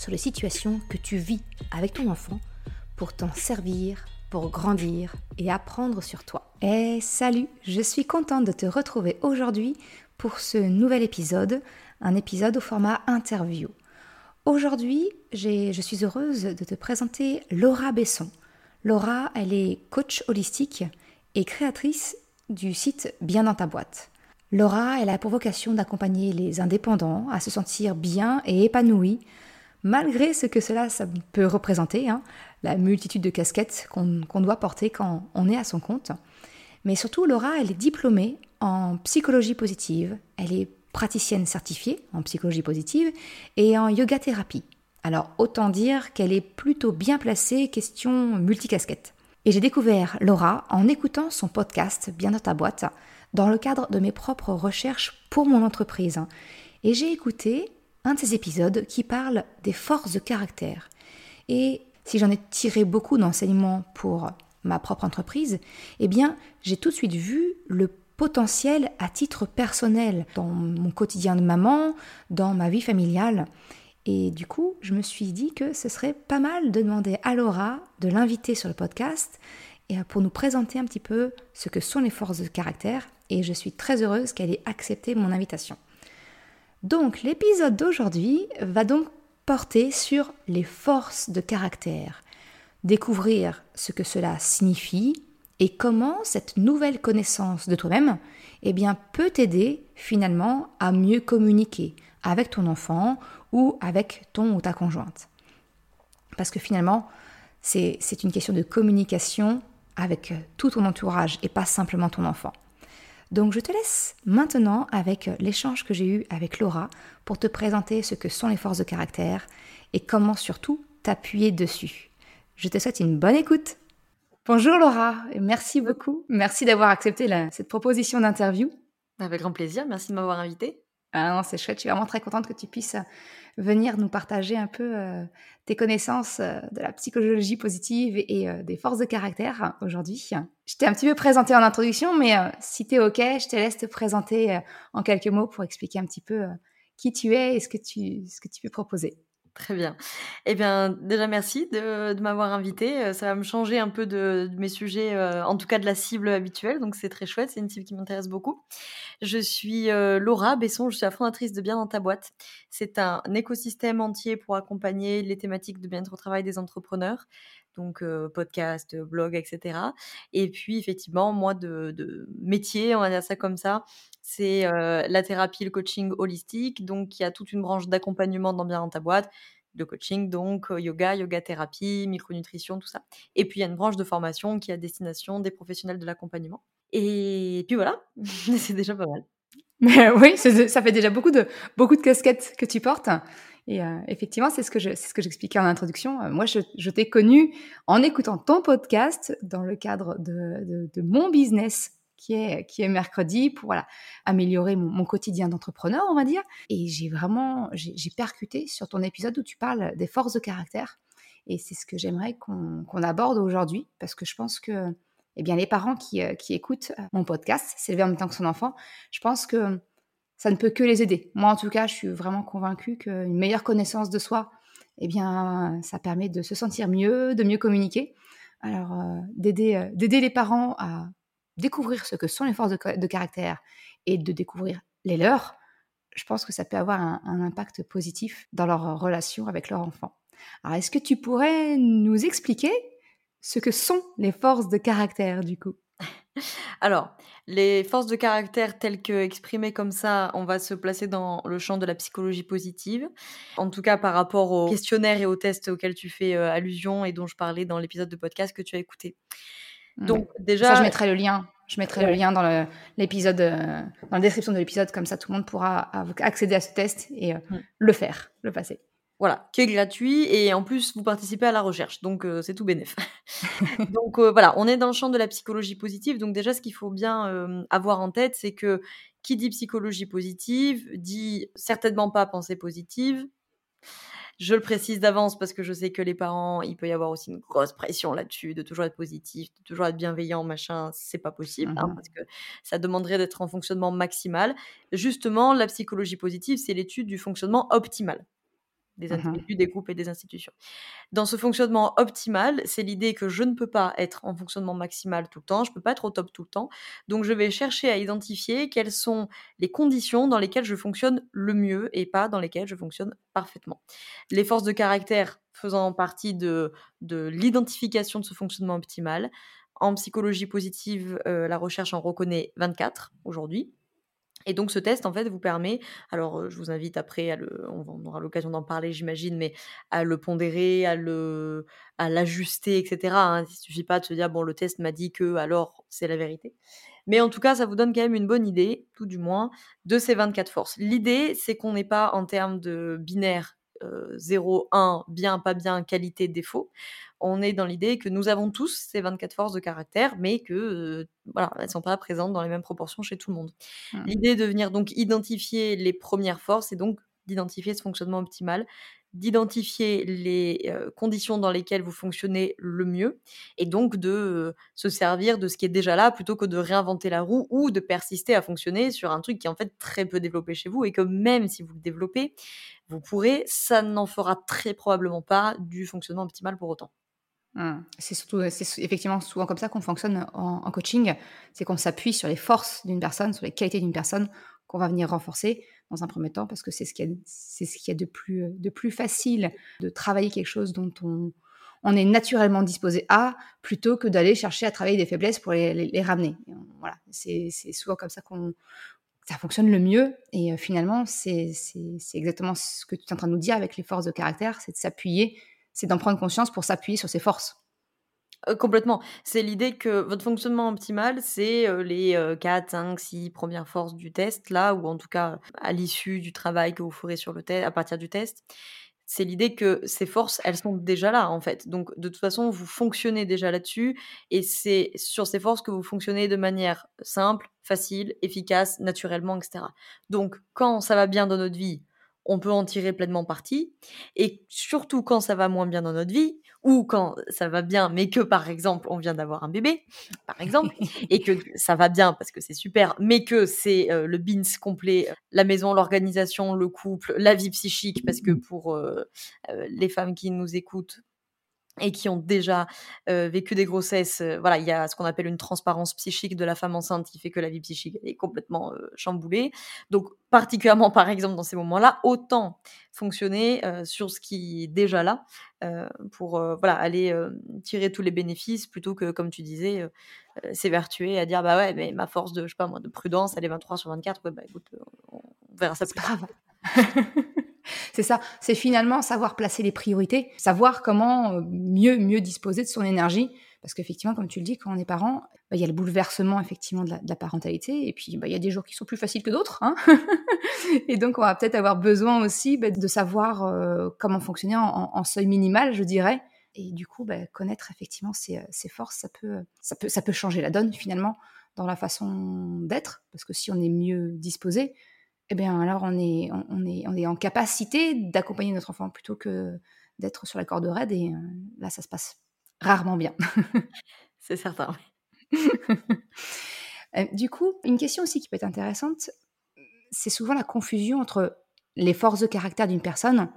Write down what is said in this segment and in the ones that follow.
sur les situations que tu vis avec ton enfant pour t'en servir, pour grandir et apprendre sur toi. Et salut, je suis contente de te retrouver aujourd'hui pour ce nouvel épisode, un épisode au format interview. Aujourd'hui, je suis heureuse de te présenter Laura Besson. Laura, elle est coach holistique et créatrice du site Bien dans ta boîte. Laura, elle a pour vocation d'accompagner les indépendants à se sentir bien et épanouis malgré ce que cela peut représenter, hein, la multitude de casquettes qu'on doit porter quand on est à son compte. Mais surtout, Laura, elle est diplômée en psychologie positive, elle est praticienne certifiée en psychologie positive et en yoga thérapie. Alors autant dire qu'elle est plutôt bien placée question multicasquette. Et j'ai découvert Laura en écoutant son podcast Bien dans ta boîte dans le cadre de mes propres recherches pour mon entreprise. Et j'ai écouté un de ces épisodes qui parle des forces de caractère. Et si j'en ai tiré beaucoup d'enseignements pour ma propre entreprise, eh bien, j'ai tout de suite vu le potentiel à titre personnel dans mon quotidien de maman, dans ma vie familiale. Et du coup, je me suis dit que ce serait pas mal de demander à Laura de l'inviter sur le podcast et pour nous présenter un petit peu ce que sont les forces de caractère. Et je suis très heureuse qu'elle ait accepté mon invitation. Donc l'épisode d'aujourd'hui va donc porter sur les forces de caractère, découvrir ce que cela signifie et comment cette nouvelle connaissance de toi-même eh peut t'aider finalement à mieux communiquer avec ton enfant ou avec ton ou ta conjointe. Parce que finalement, c'est une question de communication avec tout ton entourage et pas simplement ton enfant. Donc je te laisse maintenant avec l'échange que j'ai eu avec Laura pour te présenter ce que sont les forces de caractère et comment surtout t'appuyer dessus. Je te souhaite une bonne écoute. Bonjour Laura, et merci beaucoup. Merci d'avoir accepté cette proposition d'interview. Avec grand plaisir, merci de m'avoir invité. Ah non, c'est chouette, je suis vraiment très contente que tu puisses venir nous partager un peu euh, tes connaissances euh, de la psychologie positive et, euh, des forces de caractère aujourd'hui. Je t'ai un petit peu présenté en introduction, mais si tu es OK, je te laisse te présenter en quelques mots pour expliquer un petit peu qui tu es et ce que tu, ce que tu peux proposer. Très bien. Eh bien, déjà, merci de, m'avoir invité. Euh, ça va me changer un peu de, mes sujets, euh, en tout cas de la cible habituelle. Donc, c'est très chouette. C'est une cible qui m'intéresse beaucoup. Je suis euh, Laura Besson. Je suis la fondatrice de Bien dans ta boîte. C'est un écosystème entier pour accompagner les thématiques de bien-être au travail des entrepreneurs. Donc, podcast, blog, etc. Et puis, effectivement, moi, de, métier, on va dire ça comme ça, c'est la thérapie, le coaching holistique. Donc, il y a toute une branche d'accompagnement dans Bien dans ta boîte, de coaching, donc yoga, yoga thérapie, micronutrition, tout ça. Et puis, il y a une branche de formation qui est à destination des professionnels de l'accompagnement. Et puis voilà, c'est déjà pas mal. Mais oui, ça fait déjà beaucoup de, beaucoup de casquettes que tu portes. Et effectivement, c'est ce que j'expliquais en introduction. moi, je, t'ai connu en écoutant ton podcast dans le cadre de, mon business qui est, mercredi pour améliorer mon, quotidien d'entrepreneur, on va dire. Et j'ai vraiment, j'ai percuté sur ton épisode où tu parles des forces de caractère. Et c'est ce que j'aimerais qu'on aborde aujourd'hui, parce que je pense que eh bien, les parents qui, euh, écoutent mon podcast, s'élever en même temps que son enfant, je pense que ça ne peut que les aider. Moi, en tout cas, je suis vraiment convaincue qu'une meilleure connaissance de soi, eh bien, ça permet de se sentir mieux, de mieux communiquer. Alors, euh, euh, d'aider les parents à découvrir ce que sont les forces de, caractère et de découvrir les leurs, je pense que ça peut avoir un, impact positif dans leur relation avec leur enfant. Alors, est-ce que tu pourrais nous expliquer ce que sont les forces de caractère du coup? Alors, les forces de caractère telles que exprimées comme ça, on va se placer dans le champ de la psychologie positive. En tout cas, par rapport aux questionnaires et aux tests auxquels tu fais euh, allusion et dont je parlais dans l'épisode de podcast que tu as écouté. Donc déjà, je mettrai le lien. Je mettrai le lien dans l'épisode, euh, dans la description de l'épisode, comme ça tout le monde pourra accéder à ce test et euh, le faire, le passer. Voilà, qui est gratuit et en plus vous participez à la recherche, donc c'est tout bénef. donc voilà, on est dans le champ de la psychologie positive, donc déjà ce qu'il faut bien, avoir en tête, c'est que qui dit psychologie positive dit certainement pas pensée positive. Je le précise d'avance parce que je sais que les parents, il peut y avoir aussi une grosse pression là-dessus, de toujours être positif, de toujours être bienveillant, machin, c'est pas possible, hein, mmh parce que ça demanderait d'être en fonctionnement maximal. Justement, la psychologie positive, c'est l'étude du fonctionnement optimal des mmh individus, des groupes et des institutions. Dans ce fonctionnement optimal, c'est l'idée que je ne peux pas être en fonctionnement maximal tout le temps, je ne peux pas être au top tout le temps. Donc je vais chercher à identifier quelles sont les conditions dans lesquelles je fonctionne le mieux et pas dans lesquelles je fonctionne parfaitement. Les forces de caractère faisant partie de, de l'identification de ce fonctionnement optimal. En psychologie positive, euh, la recherche en reconnaît 24 aujourd'hui. Et donc ce test, en fait, vous permet, alors je vous invite après à le, on, aura l'occasion d'en parler, j'imagine, mais à le pondérer, à le, à l'ajuster, etc. Hein. Il suffit pas de se dire bon, le test m'a dit que, alors c'est la vérité. Mais en tout cas, ça vous donne quand même une bonne idée, tout du moins, de ces 24 forces. L'idée, c'est qu'on n'est pas en termes de binaire 0, 1, bien, pas bien, qualité, défaut on est dans l'idée que nous avons tous ces 24 forces de caractère, mais que voilà, elles sont pas présentes dans les mêmes proportions chez tout le monde. Mmh. L'idée de venir donc identifier les premières forces et donc d'identifier ce fonctionnement optimal, d'identifier les conditions dans lesquelles vous fonctionnez le mieux et donc de se servir de ce qui est déjà là plutôt que de réinventer la roue ou de persister à fonctionner sur un truc qui est en fait très peu développé chez vous et que même si vous le développez, vous pourrez, ça n'en fera très probablement pas du fonctionnement optimal pour autant. Mmh. C'est surtout, c'est effectivement souvent comme ça qu'on fonctionne en, coaching, c'est qu'on s'appuie sur les forces d'une personne, sur les qualités d'une personne, qu'on va venir renforcer dans un premier temps, parce que c'est ce qu'il y a, c'est ce qu'il y a de plus, de plus facile de travailler quelque chose dont on, on est naturellement disposé à, plutôt que d'aller chercher à travailler des faiblesses pour les, les, ramener. Voilà, c'est, c'est souvent comme ça qu'on ça fonctionne le mieux. Et euh, finalement, c'est, c'est, c'est exactement ce que tu es en train de nous dire avec les forces de caractère, c'est de s'appuyer c'est d'en prendre conscience pour s'appuyer sur ses forces. Euh, complètement. C'est l'idée que votre fonctionnement optimal, c'est euh, les 4, 5, 6 premières forces du test, là, ou en tout cas à l'issue du travail que vous ferez sur le test, à partir du test. C'est l'idée que ces forces, elles sont déjà là, en fait. Donc, de toute façon, vous fonctionnez déjà là-dessus, et c'est sur ces forces que vous fonctionnez de manière simple, facile, efficace, naturellement, etc. Donc, quand ça va bien dans notre vie, on peut en tirer pleinement parti. Et surtout quand ça va moins bien dans notre vie, ou quand ça va bien, mais que par exemple on vient d'avoir un bébé, par exemple, et que ça va bien parce que c'est super, mais que c'est euh, le bins complet, euh, la maison, l'organisation, le couple, la vie psychique, parce que pour euh, les femmes qui nous écoutent, et qui ont déjà vécu des grossesses, voilà, il y a ce qu'on appelle une transparence psychique de la femme enceinte qui fait que la vie psychique est complètement chamboulée. Donc, particulièrement par exemple dans ces moments-là, autant fonctionner sur ce qui est déjà là pour voilà aller tirer tous les bénéfices plutôt que, comme tu disais, s'évertuer à dire bah ouais, mais ma force de je sais pas moi de prudence, elle est 23 sur 24. Ouais, bah écoute, on verra ça plus tard. C'est ça, c'est finalement savoir placer les priorités, savoir comment euh, mieux mieux disposer de son énergie. Parce qu'effectivement, comme tu le dis, quand on est parent, bah, il y a le bouleversement effectivement de la, parentalité, et puis bah, il y a des jours qui sont plus faciles que d'autres. Hein et donc, on va peut-être avoir besoin aussi bah, de savoir euh, comment fonctionner en, seuil minimal, je dirais. Et du coup, connaître effectivement ses, euh, ses, forces, ça peut, ça, peut, ça peut changer la donne finalement dans la façon d'être. Parce que si on est mieux disposé, eh bien alors on est, on, est, on est en capacité d'accompagner notre enfant plutôt que d'être sur la corde raide et euh, là ça se passe rarement bien. C'est certain. Euh, du coup, une question aussi qui peut être intéressante, c'est souvent la confusion entre les forces de caractère d'une personne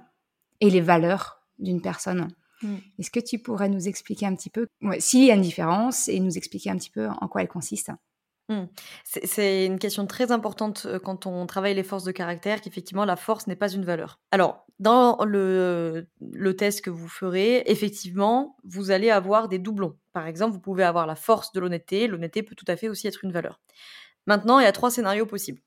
et les valeurs d'une personne. Mmh. Est-ce que tu pourrais nous expliquer un petit peu s'il y a une différence et nous expliquer un petit peu en quoi elle consiste? Mmh. C'est une question très importante quand on travaille les forces de caractère, qu'effectivement la force n'est pas une valeur. Alors, dans le, le test que vous ferez, effectivement, vous allez avoir des doublons. Par exemple, vous pouvez avoir la force de l'honnêteté. L'honnêteté peut tout à fait aussi être une valeur. Maintenant, il y a trois scénarios possibles.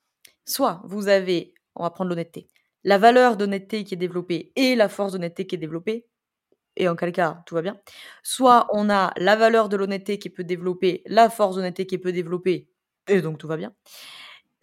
Soit vous avez, on va prendre l'honnêteté, la valeur d'honnêteté qui est développée et la force d'honnêteté qui est développée, et en quel cas tout va bien. Soit on a la valeur de l'honnêteté qui peut développer, la force d'honnêteté qui peut développer, et donc tout va bien.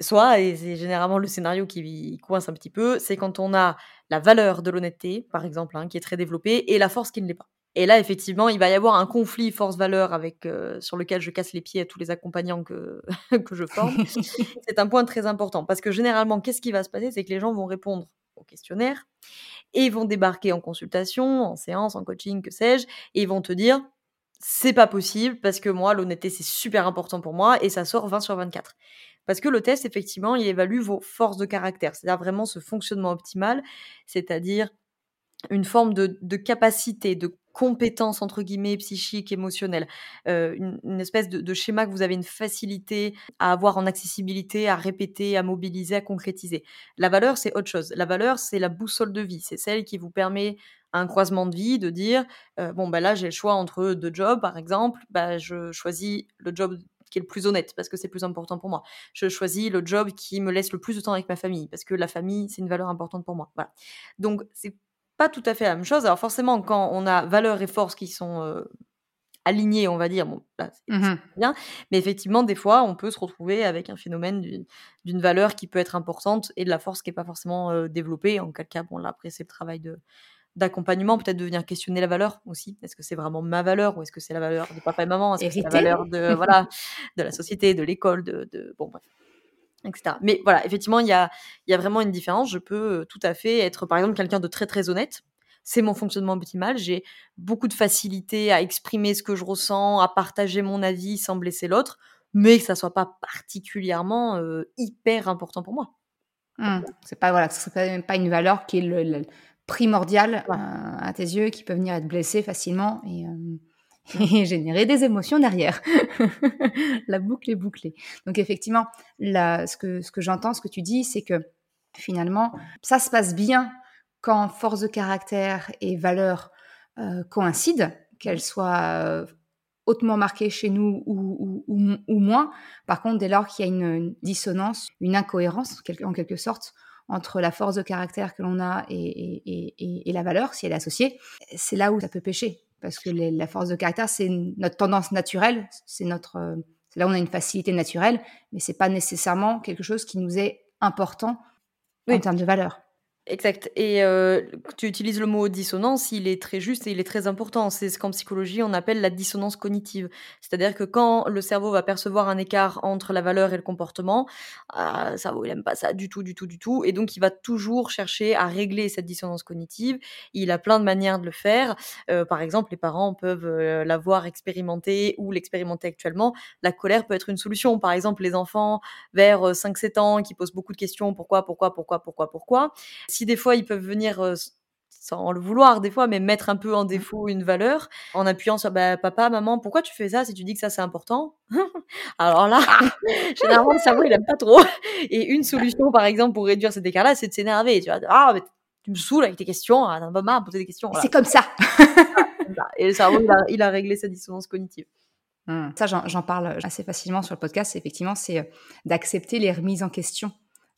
soit, et c'est généralement le scénario qui coince un petit peu, c'est quand on a la valeur de l'honnêteté, par exemple, hein, qui est très développée, et la force qui ne l'est pas. Et là, effectivement, il va y avoir un conflit force-valeur avec euh, sur lequel je casse les pieds à tous les accompagnants que, que je forme. c'est un point très important parce que généralement, qu'est-ce qui va se passer? C'est que les gens vont répondre au questionnaire et vont débarquer en consultation, en séance, en coaching, que sais-je, et vont te dire c'est pas possible parce que moi, l'honnêteté, c'est super important pour moi et ça sort 20 sur 24. Parce que le test, effectivement, il évalue vos forces de caractère, c'est-à-dire vraiment ce fonctionnement optimal, c'est-à-dire une forme de, de capacité, de compétences entre guillemets psychiques, émotionnelles, euh, une, espèce de, schéma que vous avez une facilité à avoir en accessibilité, à répéter, à mobiliser, à concrétiser. La valeur, c'est autre chose. La valeur, c'est la boussole de vie. C'est celle qui vous permet un croisement de vie de dire euh, bon bah là j'ai le choix entre deux jobs par exemple, bah je choisis le job qui est le plus honnête parce que c'est plus important pour moi. Je choisis le job qui me laisse le plus de temps avec ma famille parce que la famille c'est une valeur importante pour moi. Voilà. Donc c'est pas tout à fait la même chose. Alors forcément, quand on a valeurs et forces qui sont euh, alignées, on va dire, bon, là, c'est mmh bien. Mais effectivement, des fois, on peut se retrouver avec un phénomène d'une valeur qui peut être importante et de la force qui n'est pas forcément euh, développée. En quel cas, bon, là, après, c'est le travail de d'accompagnement, peut-être de venir questionner la valeur aussi. Est-ce que c'est vraiment ma valeur ou est-ce que c'est la valeur de papa et maman? Est-ce que c'est la valeur de, voilà, de la société, de l'école, de, de, Bon, bref etc. Mais voilà, effectivement, il y a, y a vraiment une différence. Je peux euh, tout à fait être, par exemple, quelqu'un de très très honnête. C'est mon fonctionnement optimal. J'ai beaucoup de facilité à exprimer ce que je ressens, à partager mon avis sans blesser l'autre, mais que ça soit pas particulièrement euh, hyper important pour moi. Mmh. C'est pas voilà, ce serait pas une valeur qui est le, primordiale euh, à tes yeux, qui peut venir être blessée facilement et et générer des émotions derrière. la boucle est bouclée. Donc effectivement, ce que, j'entends, ce que tu dis, c'est que finalement, ça se passe bien quand force de caractère et valeur euh, coïncident, qu'elles soient euh, hautement marquées chez nous ou, moins. Par contre, dès lors qu'il y a une, dissonance, une incohérence en quelque sorte, entre la force de caractère que l'on a et, et, la valeur, si elle est associée, c'est là où ça peut pêcher parce que la force de caractère, c'est notre tendance naturelle, c'est notre, euh, là où on a une facilité naturelle, mais c'est pas nécessairement quelque chose qui nous est important en termes de valeur. Exact. Et tu utilises le mot dissonance, il est très juste et il est très important. C'est ce qu'en psychologie on appelle la dissonance cognitive. C'est-à-dire que quand le cerveau va percevoir un écart entre la valeur et le comportement, cerveau il aime pas ça du tout, du tout, du tout, et donc il va toujours chercher à régler cette dissonance cognitive. Il a plein de manières de le faire. par exemple, les parents peuvent l'avoir expérimenté ou l'expérimenter actuellement. La colère peut être une solution. Par exemple, les enfants vers 5-7 ans qui posent beaucoup de questions, pourquoi, pourquoi, pourquoi, pourquoi, pourquoi? Si des fois ils peuvent venir sans le vouloir des fois, mais mettre un peu en mmh. défaut une valeur en appuyant sur bah, papa, maman, pourquoi tu fais ça si tu dis que ça c'est important? Alors là, généralement le cerveau il aime pas trop. Et une solution par exemple pour réduire cet écart-là, c'est de s'énerver. Tu vois, ah mais tu me saoules avec tes questions, ah, pas marre poser des questions. C'est comme ça. Et le cerveau il a, réglé sa dissonance cognitive. Mmh. Ça, j'en parle assez facilement sur le podcast. Effectivement, c'est d'accepter les remises en question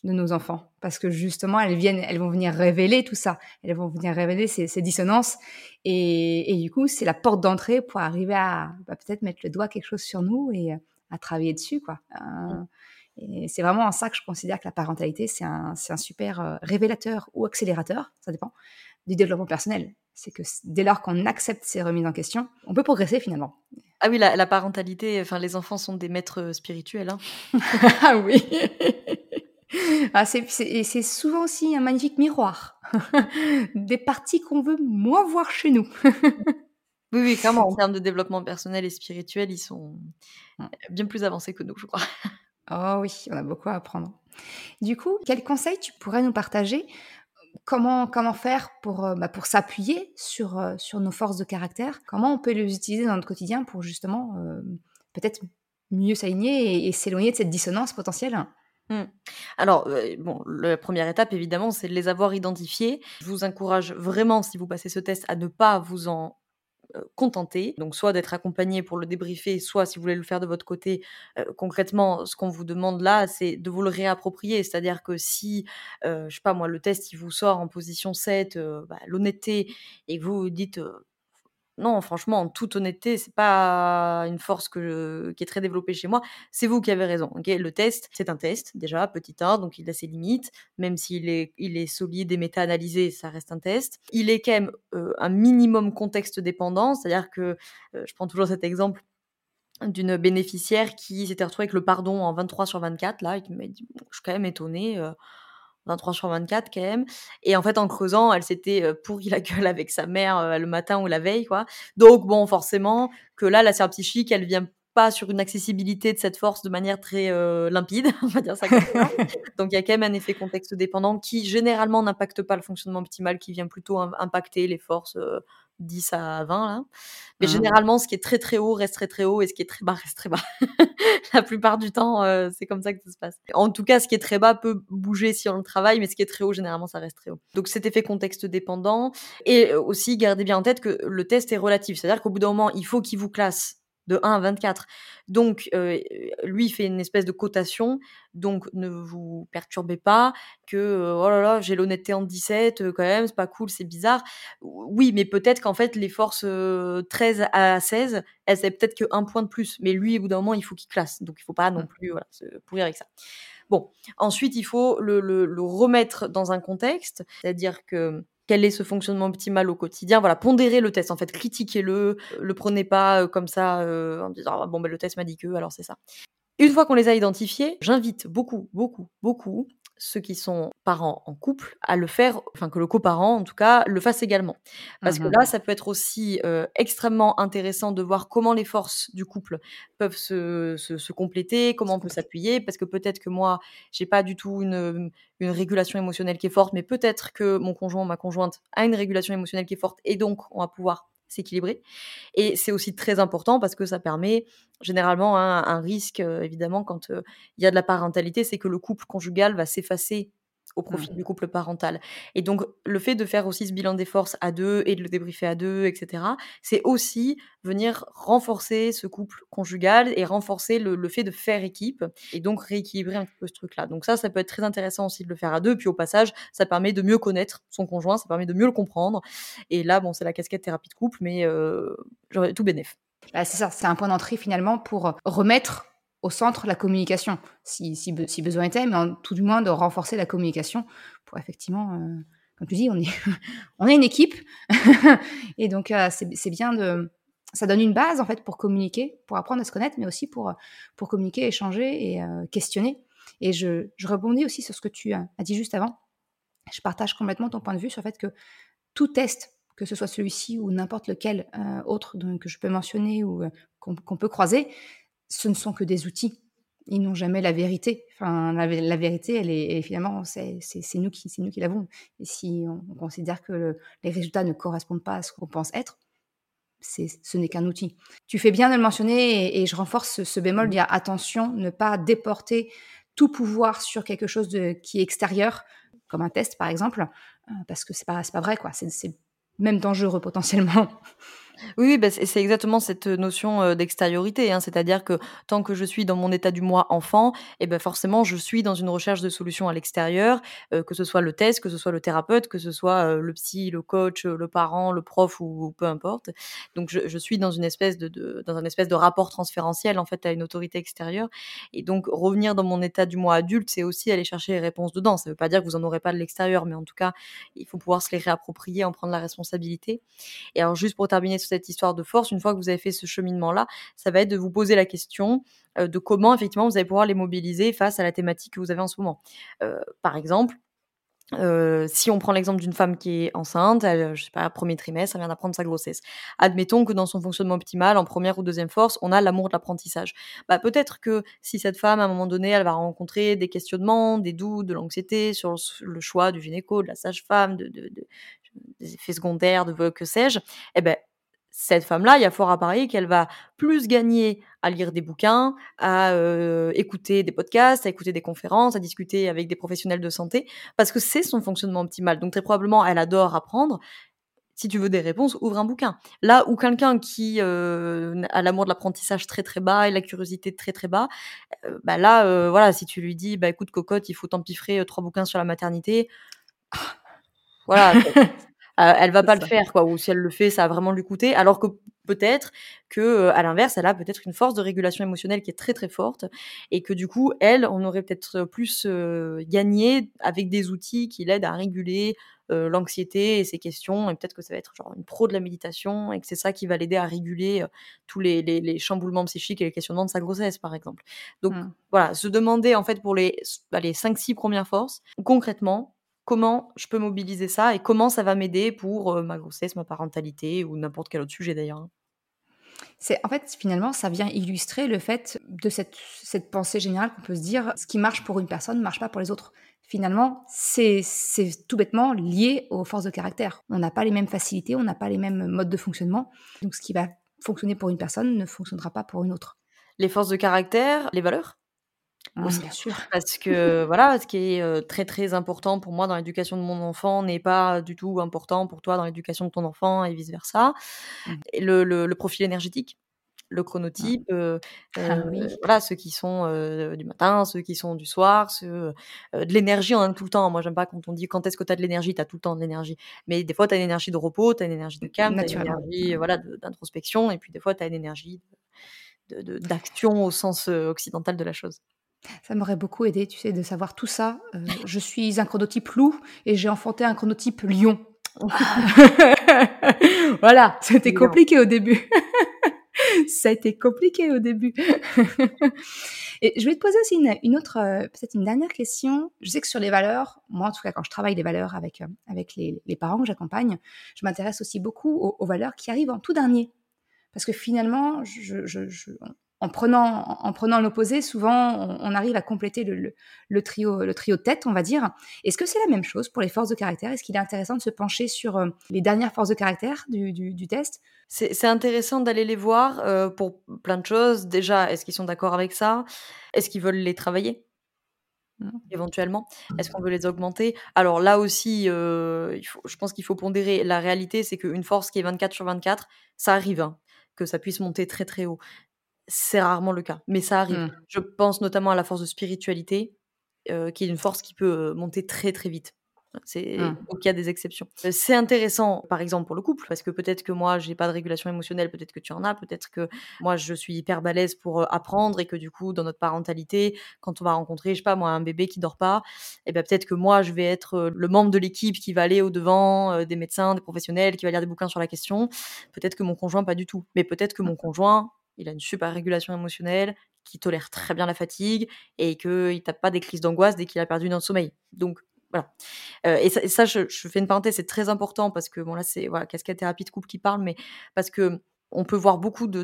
de nos enfants. Parce que justement elles viennent elles vont venir révéler tout ça. Elles vont venir révéler ces, dissonances. Et, du coup c'est la porte d'entrée pour arriver à bah, peut-être mettre le doigt quelque chose sur nous et euh, à travailler dessus quoi. Euh, et c'est vraiment en ça que je considère que la parentalité c'est un, un super euh, révélateur ou accélérateur ça dépend du développement personnel. C'est que dès lors qu'on accepte ces remises en question on peut progresser finalement. Ah oui la, parentalité enfin les enfants sont des maîtres spirituels hein. ah oui ah, c'est souvent aussi un magnifique miroir. Des parties qu'on veut moins voir chez nous. oui, oui, clairement, en termes de développement personnel et spirituel, ils sont mmh. bien plus avancés que nous, je crois. Oh oui, on a beaucoup à apprendre. Du coup, quels conseils tu pourrais nous partager? Comment, comment faire pour, euh, bah, pour s'appuyer sur, euh, sur nos forces de caractère? Comment on peut les utiliser dans notre quotidien pour justement euh, peut-être mieux s'aligner et s'éloigner de cette dissonance potentielle? Mmh. Alors, bon, la première étape, évidemment, c'est de les avoir identifiés. Je vous encourage vraiment, si vous passez ce test, à ne pas vous en contenter. Donc, soit d'être accompagné pour le débriefer, soit si vous voulez le faire de votre côté, concrètement, ce qu'on vous demande là, c'est de vous le réapproprier. C'est-à-dire que si, je sais pas moi, le test, il vous sort en position 7, bah, l'honnêteté, et que vous vous dites non, franchement, en toute honnêteté, c'est pas une force que qui est très développée chez moi. C'est vous qui avez raison. le test, c'est un test déjà, petit 1, donc il a ses limites. Même s'il est, il est solide et méta-analysé, ça reste un test. Il est quand même euh, un minimum contexte dépendant, c'est-à-dire que euh, je prends toujours cet exemple d'une bénéficiaire qui s'était retrouvée avec le pardon en 23 sur 24 là, et qui m'a dit, je suis quand même étonnée. Euh, 23 sur 24 quand même. Et en fait, en creusant, elle s'était pourri la gueule avec sa mère le matin ou la veille, quoi. Donc bon, forcément, que là, la sœur psychique, elle vient pas sur une accessibilité de cette force de manière très limpide, on va dire ça comme ça. Donc il y a quand même un effet contexte dépendant qui généralement n'impacte pas le fonctionnement optimal, qui vient plutôt impacter les forces 10 à 20 là. Mais mmh. généralement, ce qui est très très haut reste très très haut et ce qui est très bas reste très bas. la plupart du temps, euh, c'est comme ça que ça se passe. En tout cas, ce qui est très bas peut bouger si on le travaille, mais ce qui est très haut, généralement, ça reste très haut. Donc cet effet contexte dépendant. Et aussi, gardez bien en tête que le test est relatif. C'est-à-dire qu'au bout d'un moment, il faut qu'il vous classe de 1 à 24. Donc, euh, lui, fait une espèce de cotation. Donc, ne vous perturbez pas que, euh, oh là là, j'ai l'honnêteté en 17, euh, quand même, c'est pas cool, c'est bizarre. Oui, mais peut-être qu'en fait, les forces 13 à 16, elles, c'est peut-être qu'un point de plus. Mais lui, au bout d'un moment, il faut qu'il classe. Donc, il faut pas non mmh. plus voilà, se pourrir avec ça. Bon, ensuite, il faut le, le remettre dans un contexte, c'est-à-dire que quel est ce fonctionnement optimal au quotidien. Voilà, pondérez le test, en fait, critiquez-le, le prenez pas euh, comme ça euh, en disant ah, bon ben le test m'a dit que, alors c'est ça. Une fois qu'on les a identifiés, j'invite beaucoup, beaucoup, beaucoup ceux qui sont parents en couple à le faire, enfin que le coparent en tout cas le fasse également. Parce que mmh là, ça peut être aussi euh, extrêmement intéressant de voir comment les forces du couple peuvent se, se, compléter, comment on peut s'appuyer. Parce que peut-être que moi, j'ai pas du tout une, une régulation émotionnelle qui est forte, mais peut-être que mon conjoint ou ma conjointe a une régulation émotionnelle qui est forte et donc on va pouvoir s'équilibrer. Et c'est aussi très important parce que ça permet généralement un, risque, euh, évidemment, quand euh, il y a de la parentalité, c'est que le couple conjugal va s'effacer au profit mmh. du couple parental. Et donc, le fait de faire aussi ce bilan des forces à deux et de le débriefer à deux, etc., c'est aussi venir renforcer ce couple conjugal et renforcer le, fait de faire équipe et donc rééquilibrer un peu ce truc-là. Donc ça, ça peut être très intéressant aussi de le faire à deux. Puis au passage, ça permet de mieux connaître son conjoint, ça permet de mieux le comprendre. Et là, bon, c'est la casquette thérapie de couple, mais euh, tout bénef. Bah, c'est ça, c'est un point d'entrée finalement pour remettre au centre la communication, si, si, besoin était, mais en, tout du moins de renforcer la communication pour effectivement, euh, comme tu dis, on est, on est une équipe. et donc, euh, c'est bien de. Ça donne une base, en fait, pour communiquer, pour apprendre à se connaître, mais aussi pour, pour communiquer, échanger et euh, questionner. Et je, je, rebondis aussi sur ce que tu as dit juste avant. Je partage complètement ton point de vue sur le fait que tout test, que ce soit celui-ci ou n'importe lequel autre que je peux mentionner ou qu'on peut croiser, ce ne sont que des outils. Ils n'ont jamais la vérité. Enfin, la, vérité, elle est, finalement, c'est nous qui, nous qui l'avons. Et si on, considère que les résultats ne correspondent pas à ce qu'on pense être, ce n'est qu'un outil. Tu fais bien de le mentionner et, je renforce ce, bémol. Il y a attention, ne pas déporter tout pouvoir sur quelque chose de, qui est extérieur, comme un test par exemple, euh, parce que c'est pas, pas vrai, quoi. C'est même dangereux potentiellement. Oui, bah, c'est exactement cette notion d'extériorité. Hein. C'est-à-dire que tant que je suis dans mon état du moi enfant, et eh ben forcément, je suis dans une recherche de solutions à l'extérieur, que ce soit le test, que ce soit le thérapeute, que ce soit le psy, le coach, le parent, le prof ou, peu importe. Donc, je, suis dans une espèce de, dans un espèce de rapport transférentiel en fait à une autorité extérieure. Et donc, revenir dans mon état du moi adulte, c'est aussi aller chercher les réponses dedans. Ça ne veut pas dire que vous en aurez pas de l'extérieur, mais en tout cas, il faut pouvoir se les réapproprier, en prendre la responsabilité. Et alors, juste pour terminer cette histoire de force, une fois que vous avez fait ce cheminement-là, ça va être de vous poser la question euh, de comment effectivement vous allez pouvoir les mobiliser face à la thématique que vous avez en ce moment. Euh, par exemple, euh, si on prend l'exemple d'une femme qui est enceinte, elle, je sais pas, premier trimestre, elle vient d'apprendre sa grossesse. Admettons que dans son fonctionnement optimal, en première ou deuxième force, on a l'amour de l'apprentissage. Bah, peut-être que si cette femme, à un moment donné, elle va rencontrer des questionnements, des doutes, de l'anxiété sur le choix du gynéco, de la sage-femme, de, des effets secondaires, de que sais-je, eh ben, cette femme-là, il y a fort à parier qu'elle va plus gagner à lire des bouquins, à euh, écouter des podcasts, à écouter des conférences, à discuter avec des professionnels de santé, parce que c'est son fonctionnement optimal. Donc très probablement, elle adore apprendre. Si tu veux des réponses, ouvre un bouquin. Là où quelqu'un qui euh, a l'amour de l'apprentissage très très bas et la curiosité très très bas, euh, bah là, voilà, si tu lui dis, bah écoute cocotte, il faut t'empiffrer trois bouquins sur la maternité, voilà. Euh, elle va pas le faire, quoi. Ou si elle le fait, ça va vraiment lui coûter. Alors que peut-être que, euh, à l'inverse, elle a peut-être une force de régulation émotionnelle qui est très très forte et que du coup, elle, on aurait peut-être plus euh, gagné avec des outils qui l'aident à réguler euh, l'anxiété et ses questions. Et peut-être que ça va être genre une pro de la méditation et que c'est ça qui va l'aider à réguler tous les, les, chamboulements psychiques et les questionnements de sa grossesse, par exemple. Donc mmh. voilà, se demander en fait pour les, bah, les 5-6 premières forces, concrètement, comment je peux mobiliser ça et comment ça va m'aider pour ma grossesse, ma parentalité ou n'importe quel autre sujet d'ailleurs. Hein. C'est en fait finalement ça vient illustrer le fait de cette, cette pensée générale qu'on peut se dire ce qui marche pour une personne ne marche pas pour les autres. Finalement, c'est tout bêtement lié aux forces de caractère. On n'a pas les mêmes facilités, on n'a pas les mêmes modes de fonctionnement. Donc ce qui va fonctionner pour une personne ne fonctionnera pas pour une autre. Les forces de caractère, les valeurs? Ah, bien sûr. Parce que voilà, ce qui est très très important pour moi dans l'éducation de mon enfant n'est pas du tout important pour toi dans l'éducation de ton enfant et vice versa. Mmh. le, le, profil énergétique, le chronotype, ah. Ah voilà, ceux qui sont du matin, ceux qui sont du soir, ceux de l'énergie on en a tout le temps. Moi j'aime pas quand on dit quand est-ce que tu as de l'énergie, tu as tout le temps de l'énergie. Mais des fois tu as une énergie de repos, tu as une énergie de calme, tu as une énergie voilà, d'introspection et puis des fois tu as une énergie d'action au sens occidental de la chose. Ça m'aurait beaucoup aidé, tu sais, de savoir tout ça. Euh, je suis un chronotype loup et j'ai enfanté un chronotype lion. voilà, c'était compliqué au début. ça a été compliqué au début. et je vais te poser aussi une, autre, euh, peut-être une dernière question. Je sais que sur les valeurs, moi en tout cas quand je travaille les valeurs avec, euh, avec les, parents que j'accompagne, je m'intéresse aussi beaucoup aux, valeurs qui arrivent en tout dernier. Parce que finalement, je, en prenant, en prenant l'opposé, souvent, on, arrive à compléter le, trio, le trio de tête, on va dire. Est-ce que c'est la même chose pour les forces de caractère? Est-ce qu'il est intéressant de se pencher sur euh, les dernières forces de caractère du, test? C'est intéressant d'aller les voir euh, pour plein de choses. Déjà, est-ce qu'ils sont d'accord avec ça? Est-ce qu'ils veulent les travailler? Mmh. éventuellement Est-ce qu'on veut les augmenter? Alors là aussi, euh, il faut, je pense qu'il faut pondérer. La réalité, c'est qu'une force qui est 24 sur 24, ça arrive, hein, que ça puisse monter très très haut c'est rarement le cas, mais ça arrive. Mmh. Je pense notamment à la force de spiritualité, euh, qui est une force qui peut monter très très vite. C'est mmh. donc il y a des exceptions. C'est intéressant, par exemple pour le couple, parce que peut-être que moi j'ai pas de régulation émotionnelle, peut-être que tu en as, peut-être que moi je suis hyper balèze pour apprendre et que du coup dans notre parentalité, quand on va rencontrer, je sais pas moi, un bébé qui dort pas, et eh ben peut-être que moi je vais être le membre de l'équipe qui va aller au devant des médecins, des professionnels, qui va lire des bouquins sur la question. Peut-être que mon conjoint pas du tout, mais peut-être que mon conjoint il a une super régulation émotionnelle, qui tolère très bien la fatigue et qu'il tape pas des crises d'angoisse dès qu'il a perdu dans le sommeil. Donc voilà. Euh, et ça, je, fais une parenthèse, c'est très important parce que bon là c'est voilà cascade thérapie de couple qui parle, mais parce que on peut voir beaucoup de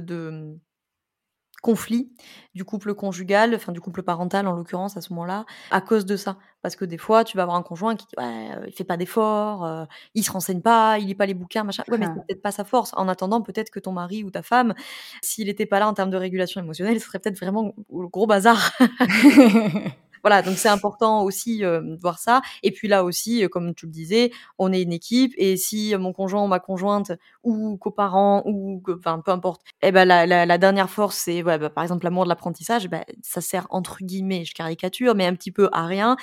conflit du couple conjugal, enfin du couple parental en l'occurrence à ce moment-là, à cause de ça. Parce que des fois, tu vas avoir un conjoint qui dit ouais, euh, il fait pas d'efforts, euh, il se renseigne pas, il lit pas les bouquins, machin. Ouais, mais c'est peut-être pas sa force. En attendant, peut-être que ton mari ou ta femme, s'il était pas là en termes de régulation émotionnelle, ce serait peut-être vraiment le gros bazar. Voilà, donc c'est important aussi de voir ça. Et puis là aussi, comme tu le disais, on est une équipe et si mon conjoint ou ma conjointe ou coparent ou enfin peu importe, eh ben la, la, dernière force c'est ouais, bah, par exemple l'amour de l'apprentissage, bah, ça sert entre guillemets, je caricature, mais un petit peu à rien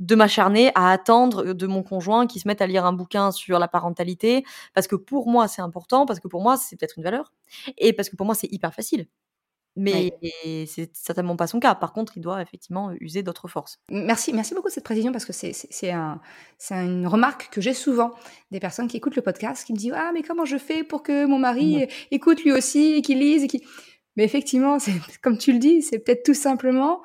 de m'acharner à attendre de mon conjoint qui se mette à lire un bouquin sur la parentalité parce que pour moi c'est important, parce que pour moi c'est peut-être une valeur et parce que pour moi c'est hyper facile. Mais c'est certainement pas son cas. Par contre, il doit effectivement user d'autres forces. Merci, merci beaucoup de cette précision parce que c'est un, une remarque que j'ai souvent des personnes qui écoutent le podcast qui me disent Ah, mais comment je fais pour que mon mari écoute lui aussi et qu'il lise et qu Mais effectivement, comme tu le dis, c'est peut-être tout simplement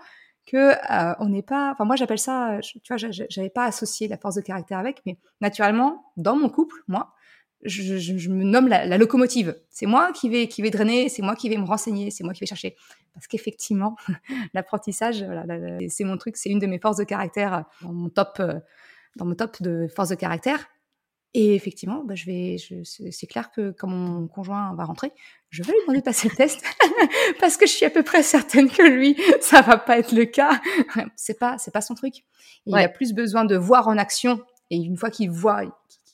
que euh, on n'est pas. Enfin, moi, j'appelle ça. Tu vois, j'avais pas associé la force de caractère avec, mais naturellement, dans mon couple, moi, je, me nomme la, locomotive. C'est moi qui vais, qui vais drainer, c'est moi qui vais me renseigner, c'est moi qui vais chercher. Parce qu'effectivement, l'apprentissage, c'est mon truc, c'est une de mes forces de caractère dans mon top, euh, dans mon top de forces de caractère. Et effectivement, bah, je vais, c'est clair que quand mon conjoint va rentrer, je vais lui demander de passer le test parce que je suis à peu près certaine que lui, ça va pas être le cas. c'est pas, c'est pas son truc. Il a plus besoin de voir en action. Et une fois qu'il voit,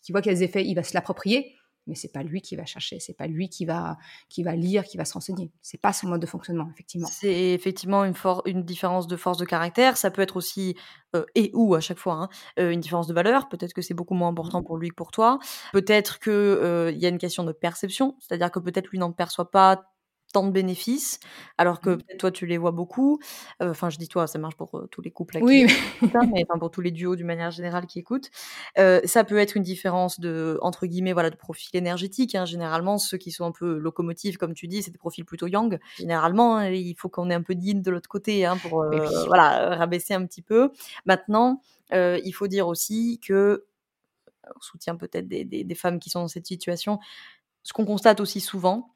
qui voit qu'il y a des effets, il va se l'approprier. mais c'est pas lui qui va chercher, c'est pas lui qui va qui va lire, qui va se renseigner. C'est pas son mode de fonctionnement, effectivement. C'est effectivement une, une différence de force de caractère. Ça peut être aussi euh, et ou à chaque fois hein, euh, une différence de valeur. Peut-être que c'est beaucoup moins important mmh. pour lui que pour toi. Peut-être que euh, il y a une question de perception, c'est-à-dire que peut-être lui n'en perçoit pas tant de bénéfices, alors que mmh. peut-être toi tu les vois beaucoup. Enfin, je dis toi, ça marche pour tous les couples oui. mais pour tous les duos d'une manière générale qui écoutent. ça peut être une différence de entre guillemets voilà de profil énergétique. Hein. Généralement, ceux qui sont un peu locomotives, comme tu dis, c'est des profils plutôt yang. Généralement, hein, il faut qu'on ait un peu d'yin de l'autre côté hein, pour voilà rabaisser un petit peu. Maintenant, il faut dire aussi que on soutient peut-être des, des femmes qui sont dans cette situation. Ce qu'on constate aussi souvent,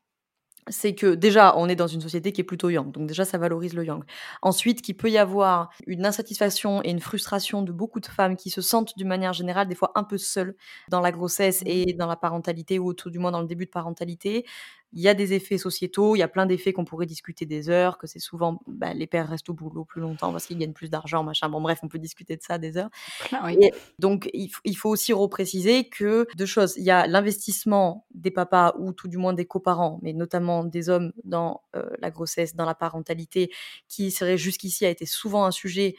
c'est que déjà, on est dans une société qui est plutôt yang, donc déjà, ça valorise le yang. Ensuite, qu'il peut y avoir une insatisfaction et une frustration de beaucoup de femmes qui se sentent d'une manière générale des fois un peu seules dans la grossesse et mmh. dans la parentalité, ou tout du moins dans le début de parentalité, il y a des effets sociétaux, il y a plein d'effets qu'on pourrait discuter des heures, que c'est souvent bah, les pères restent au boulot plus longtemps parce qu'ils gagnent plus d'argent, machin. Bon, bref, on peut discuter de ça des heures. donc, il, faut aussi repréciser que deux choses. Il y a l'investissement des papas ou tout du moins des coparents, mais notamment des hommes dans euh, la grossesse, dans la parentalité, qui serait jusqu'ici a été souvent un sujet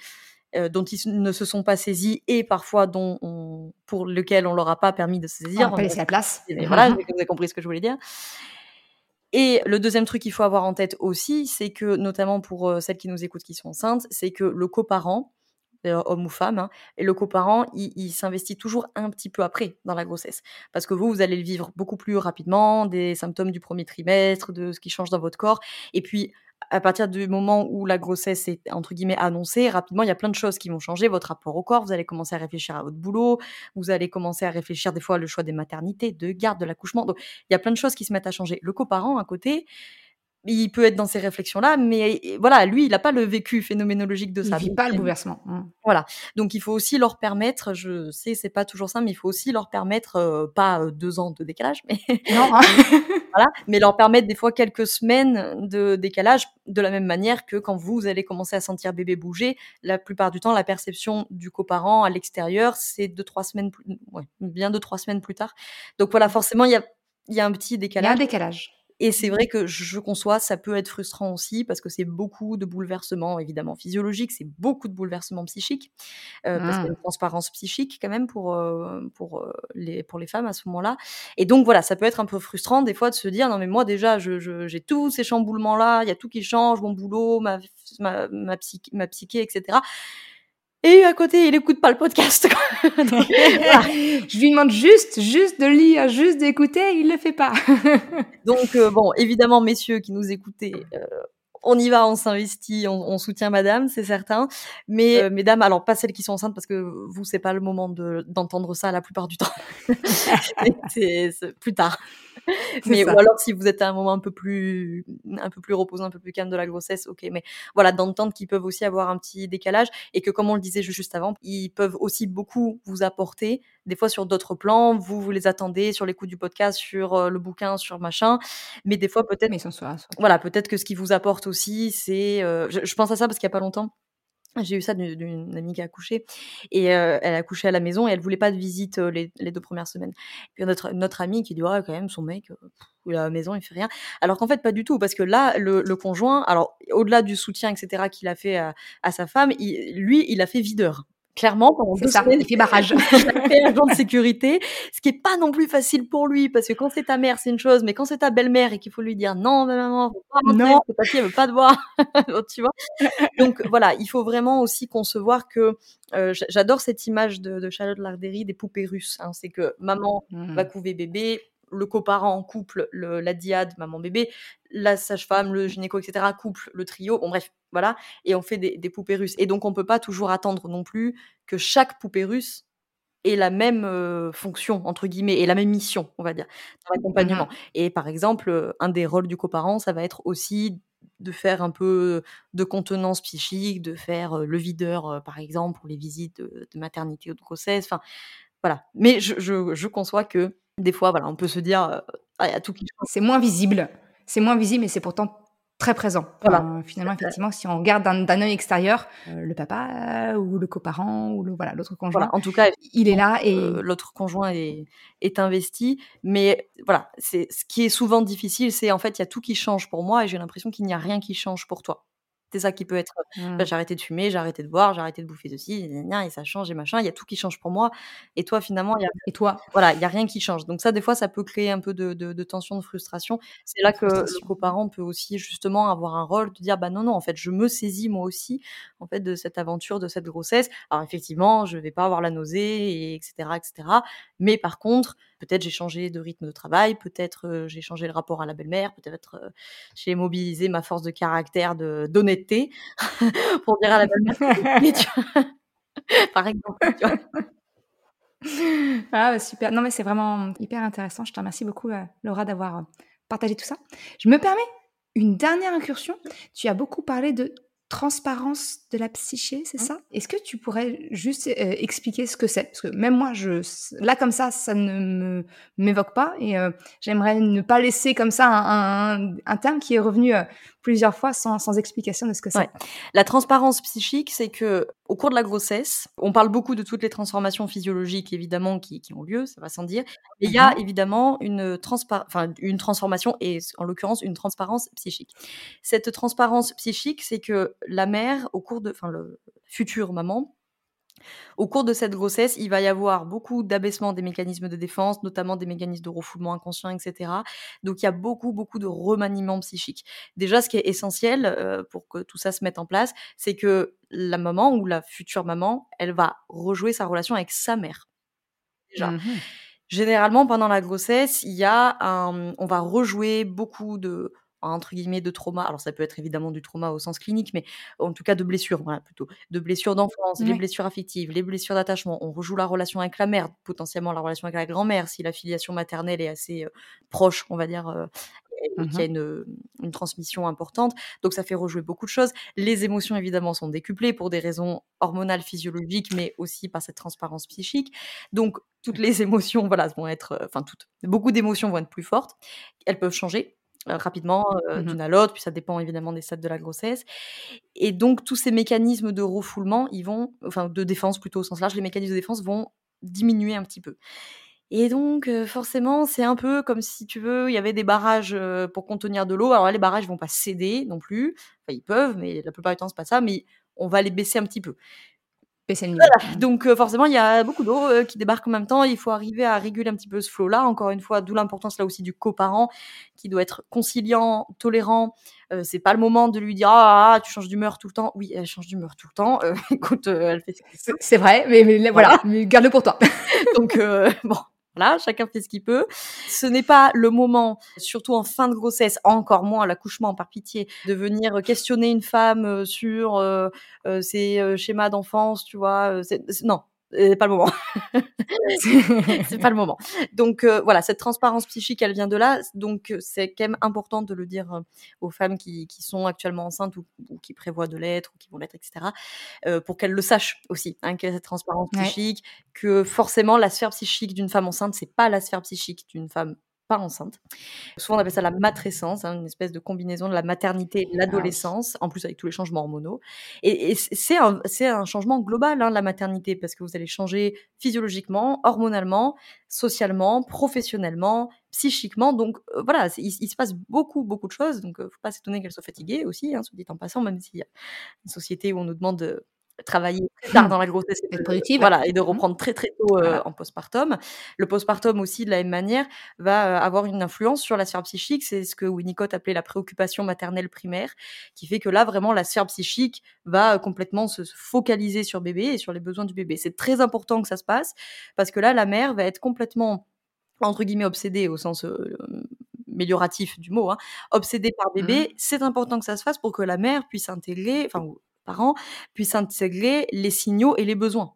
euh, dont ils ne se sont pas saisis et parfois dont pour lequel on leur a pas permis de se saisir. On n'a pas la place. voilà, vous avez compris ce que je voulais dire. Et le deuxième truc qu'il faut avoir en tête aussi, c'est que, notamment pour celles qui nous écoutent qui sont enceintes, c'est que le coparent, homme ou femme, hein, et le coparent, il, il s'investit toujours un petit peu après dans la grossesse. Parce que vous, vous allez le vivre beaucoup plus rapidement, des symptômes du premier trimestre, de ce qui change dans votre corps. Et puis, à partir du moment où la grossesse est entre guillemets annoncée, rapidement, il y a plein de choses qui vont changer. Votre rapport au corps, vous allez commencer à réfléchir à votre boulot, vous allez commencer à réfléchir des fois le choix des maternités, de garde, de l'accouchement. Donc, il y a plein de choses qui se mettent à changer. Le coparent, à côté, il peut être dans ces réflexions-là, mais voilà, lui, il n'a pas le vécu phénoménologique de ça. Il vit pas le bouleversement. Mmh. Voilà. Donc, il faut aussi leur permettre, je sais, c'est pas toujours ça, mais il faut aussi leur permettre, euh, pas euh, deux ans de décalage, mais, non, hein. voilà, mais leur permettre des fois quelques semaines de décalage, de la même manière que quand vous allez commencer à sentir bébé bouger, la plupart du temps, la perception du coparent à l'extérieur, c'est deux, trois semaines plus, ouais, bien deux, trois semaines plus tard. Donc voilà, forcément, il y a, y a un petit décalage. Il y a un décalage. Et c'est vrai que je conçois, ça peut être frustrant aussi parce que c'est beaucoup de bouleversements évidemment physiologiques, c'est beaucoup de bouleversements psychiques euh, parce qu'il y a une mmh. transparence psychique quand même pour euh, pour euh, les pour les femmes à ce moment-là. Et donc voilà, ça peut être un peu frustrant des fois de se dire non mais moi déjà je, j'ai tous ces chamboulements là, il y a tout qui change, mon boulot, ma ma ma, psyché, ma psyché etc. Et à côté, il écoute pas le podcast. Je lui demande juste, juste de lire, juste d'écouter, il le fait pas. Donc euh, bon, évidemment, messieurs qui nous écoutez, euh, on y va, on s'investit, on, soutient Madame, c'est certain. Mais euh, mesdames, alors pas celles qui sont enceintes parce que vous, c'est pas le moment d'entendre ça la plupart du temps. c'est plus tard. mais ou alors si vous êtes à un moment un peu plus un peu plus reposant, un peu plus calme de la grossesse, ok. Mais voilà, d'entendre qu'ils peuvent aussi avoir un petit décalage et que comme on le disait juste avant, ils peuvent aussi beaucoup vous apporter des fois sur d'autres plans. Vous vous les attendez sur l'écoute du podcast, sur euh, le bouquin, sur machin. Mais des fois peut-être. Mais Voilà, peut-être que ce qui vous apporte aussi, c'est. Euh, je, je pense à ça parce qu'il y a pas longtemps j'ai eu ça d'une amie qui a accouché et euh, elle a accouché à la maison et elle voulait pas de visite euh, les, deux premières semaines. Puis notre notre amie qui dit ouais quand même son mec euh, à la maison il fait rien. Alors qu'en fait pas du tout parce que là le, conjoint alors au-delà du soutien etc qu'il a fait à, sa femme, il, lui il a fait videur clairement pendant deux ça, semaines. Il fait barrage. il fait agent de sécurité, ce qui est pas non plus facile pour lui parce que quand c'est ta mère c'est une chose, mais quand c'est ta belle-mère et qu'il faut lui dire non maman, faut pas rentrer, non, ta fille elle veut pas te voir, tu vois. Donc voilà, il faut vraiment aussi concevoir que euh, j'adore cette image de, de Charlotte Larderi des poupées russes. Hein. c'est que maman mmh. va couver bébé, le coparent en couple, le, la diade, maman bébé, la sage-femme, le gynéco, etc. couple, le trio. Bon bref, voilà. Et on fait des, poupées russes. Et donc on peut pas toujours attendre non plus que chaque poupée russe ait la même euh, fonction entre guillemets et la même mission, on va dire, dans l'accompagnement. Mmh et par exemple, euh, un des rôles du coparent, ça va être aussi de faire un peu de contenance psychique, de faire euh, le videur, par exemple, pour les visites de, maternité ou de grossesse. Enfin, voilà. Mais je, je, je conçois que des fois, voilà, on peut se dire, ah, il y a tout qui C'est moins visible. C'est moins visible, mais c'est pourtant très présent. Voilà. finalement, effectivement, si on regarde d'un œil extérieur, euh, le papa ou le coparent ou le voilà l'autre conjoint, en tout cas, il est là et euh, l'autre conjoint est, est investi. Mais voilà, c'est ce qui est souvent difficile, c'est en fait il y a tout qui change pour moi et j'ai l'impression qu'il n'y a rien qui change pour toi. C'est ça qui peut être, bah, mmh. j'ai arrêté de fumer, j'ai arrêté de boire, j'ai arrêté de bouffer ceci, et ça change et machin. Il y a tout qui change pour moi. Et toi, finalement, il y a, et toi, voilà, il y a rien qui change. Donc ça, des fois, ça peut créer un peu de, de, tension, de frustration. C'est là que le coparent peut aussi justement avoir un rôle de dire, bah non, non, en fait, je me saisis moi aussi, en fait, de cette aventure, de cette grossesse. Alors effectivement, je vais pas avoir la nausée, et etc., etc. Mais par contre, peut-être j'ai changé de rythme de travail, peut-être j'ai changé le rapport à la belle-mère, peut-être j'ai mobilisé ma force de caractère d'honnêteté pour dire à la belle-mère par exemple. Ah bah, super. Non mais c'est vraiment hyper intéressant. Je te remercie beaucoup Laura d'avoir partagé tout ça. Je me permets une dernière incursion. Tu as beaucoup parlé de transparence de la psyché, c'est mmh. ça? Est-ce que tu pourrais juste euh, expliquer ce que c'est? Parce que même moi, je, là comme ça, ça ne m'évoque pas et euh, j'aimerais ne pas laisser comme ça un, un, terme qui est revenu euh, plusieurs fois sans, sans, explication de ce que c'est. La transparence psychique, c'est que au cours de la grossesse, on parle beaucoup de toutes les transformations physiologiques évidemment qui, qui ont lieu, ça va sans dire. Mais il y a mmh évidemment une, enfin, une transformation et en l'occurrence une transparence psychique. Cette transparence psychique, c'est que la mère, au cours de, enfin, le futur maman, au cours de cette grossesse, il va y avoir beaucoup d'abaissement des mécanismes de défense, notamment des mécanismes de refoulement inconscient, etc. Donc il y a beaucoup, beaucoup de remaniement psychique. Déjà, ce qui est essentiel euh, pour que tout ça se mette en place, c'est que la maman ou la future maman, elle va rejouer sa relation avec sa mère. Déjà. Mmh Généralement, pendant la grossesse, il y a un, on va rejouer beaucoup de entre guillemets de trauma. Alors ça peut être évidemment du trauma au sens clinique, mais en tout cas de blessures, voilà plutôt, de blessures d'enfance, les blessures affectives, les blessures d'attachement. On rejoue la relation avec la mère, potentiellement la relation avec la grand-mère si la filiation maternelle est assez proche, on va dire. et qu'il y a mmh une, transmission importante. Donc ça fait rejouer beaucoup de choses. Les émotions, évidemment, sont décuplées pour des raisons hormonales, physiologiques, mais aussi par cette transparence psychique. Donc toutes les émotions, voilà, vont être, enfin toutes, beaucoup d'émotions vont être plus fortes. Elles peuvent changer rapidement euh, mmh d'une à l'autre, puis ça dépend évidemment des stades de la grossesse. Et donc tous ces mécanismes de refoulement, ils vont, enfin de défense plutôt au sens large, les mécanismes de défense vont diminuer un petit peu. Et donc euh, forcément, c'est un peu comme si tu veux, il y avait des barrages pour contenir de l'eau. Alors là, les barrages vont pas céder non plus. Enfin, ils peuvent, mais la plupart du temps c'est pas ça. Mais on va les baisser un petit peu. Donc forcément, il y a beaucoup d'eau qui débarque en même temps. Il faut arriver à réguler un petit peu ce flot-là. Encore une fois, d'où l'importance là aussi du coparent qui doit être conciliant, tolérant. c'est pas le moment de lui dire ah, ah tu changes d'humeur tout le temps. Oui, elle change d'humeur tout le temps. écoute, elle fait. C'est vrai, mais, mais voilà, mais garde-le pour toi. Donc bon, voilà, chacun fait ce qu'il peut. Ce n'est pas le moment, surtout en fin de grossesse, encore moins à l'accouchement, par pitié, de venir questionner une femme euh, sur euh, euh, ses schémas d'enfance, tu vois. non, c'est pas le moment. c'est pas le moment. Donc euh, voilà, cette transparence psychique, elle vient de là. Donc euh, c'est quand même important de le dire euh, aux femmes qui, qui sont actuellement enceintes ou, qui prévoient de l'être ou qui vont l'être, etc. pour qu'elles le sachent aussi, hein, qu'il y a cette transparence psychique, que forcément la sphère psychique d'une femme enceinte, c'est pas la sphère psychique d'une femme pas enceinte. Souvent, on appelle ça la matrescence, hein, une espèce de combinaison de la maternité et de ah l'adolescence, en plus avec tous les changements hormonaux. Et, c'est un, un, changement global, hein, la maternité, parce que vous allez changer physiologiquement, hormonalement, socialement, professionnellement, psychiquement. Donc euh, voilà, il, se passe beaucoup, beaucoup de choses. Donc, ne euh, faut pas s'étonner qu'elle soit fatiguée aussi, hein, se dit en passant, même s'il y a une société où on nous demande de travailler très tard dans la grossesse et de, voilà, et de mmh. reprendre très très tôt euh, en postpartum. Le postpartum aussi, de la même manière, va euh, avoir une influence sur la sphère psychique. C'est ce que Winnicott appelait la préoccupation maternelle primaire, qui fait que là, vraiment, la sphère psychique va euh, complètement se, focaliser sur bébé et sur les besoins du bébé. C'est très important que ça se passe, parce que là, la mère va être complètement, entre guillemets, obsédée au sens... amélioratif du mot, hein, obsédée par bébé, mmh. c'est important que ça se fasse pour que la mère puisse intégrer, enfin parents puissent intégrer les signaux et les besoins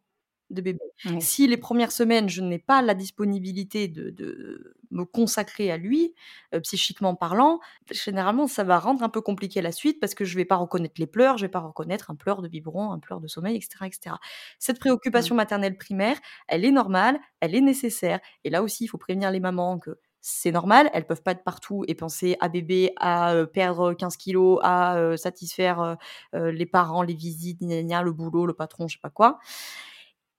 de bébé. Si les premières semaines, je n'ai pas la disponibilité de, me consacrer à lui, euh, psychiquement parlant, généralement, ça va rendre un peu compliqué la suite parce que je ne vais pas reconnaître les pleurs, je ne vais pas reconnaître un pleur de biberon, un pleur de sommeil, etc. etc. Cette préoccupation maternelle primaire, elle est normale, elle est nécessaire. Et là aussi, il faut prévenir les mamans que c'est normal, elles peuvent pas être partout et penser à bébé, à perdre 15 kilos, à satisfaire les parents, les visites, le boulot, le patron, je sais pas quoi.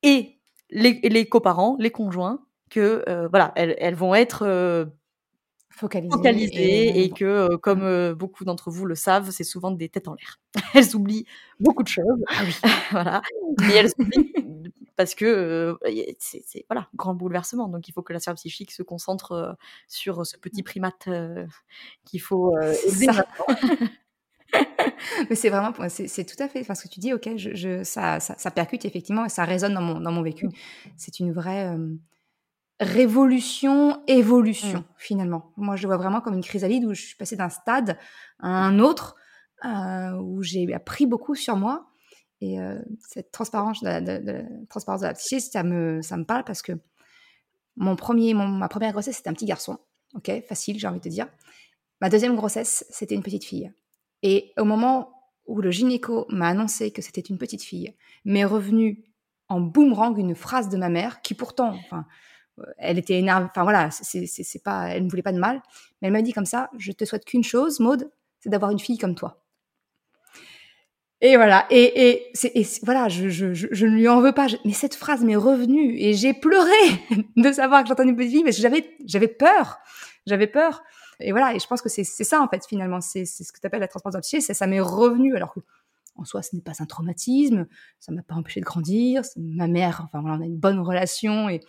Et les, les coparents, les conjoints, que voilà, elles, elles, vont être focalisées, et, que, comme beaucoup d'entre vous le savent, c'est souvent des têtes en l'air. elles oublient beaucoup de choses. Ah oui. voilà. Mais elles oublient parce que c'est voilà grand bouleversement. Donc il faut que la sphère psychique se concentre sur ce petit primate qu'il faut élever. Mais c'est vraiment, c'est tout à fait, parce que tu dis, ok, je, ça, ça, percute effectivement et ça résonne dans mon, dans mon vécu. Mmh. C'est une vraie révolution, évolution mmh. finalement. Moi, je le vois vraiment comme une chrysalide où je suis passée d'un stade à un autre, où j'ai appris beaucoup sur moi et euh, cette transparence de, de, de la psyché, ça me, ça me parle parce que mon premier, ma première grossesse, c'était un petit garçon. Ok, facile, j'ai envie de te dire. Ma deuxième grossesse, c'était une petite fille. Et au moment où le gynéco m'a annoncé que c'était une petite fille, m'est revenue en boomerang une phrase de ma mère qui pourtant, enfin, euh, elle était énervée. Enfin voilà, c'est pas, elle ne voulait pas de mal, mais elle m'a dit comme ça je te souhaite qu'une chose, Maude, c'est d'avoir une fille comme toi. Et voilà. Et, et, voilà, je, je, je, ne lui en veux pas. mais cette phrase m'est revenue et j'ai pleuré de savoir que j'entendais une petite fille que j'avais, peur. J'avais peur. Et voilà. Et je pense que c'est, ça, en fait, finalement. C'est, ce que tu appelles la transparence psyché. Ça, ça m'est revenu alors que, en soi, ce n'est pas un traumatisme. Ça m'a pas empêché de grandir. Ma mère, enfin, on a une bonne relation et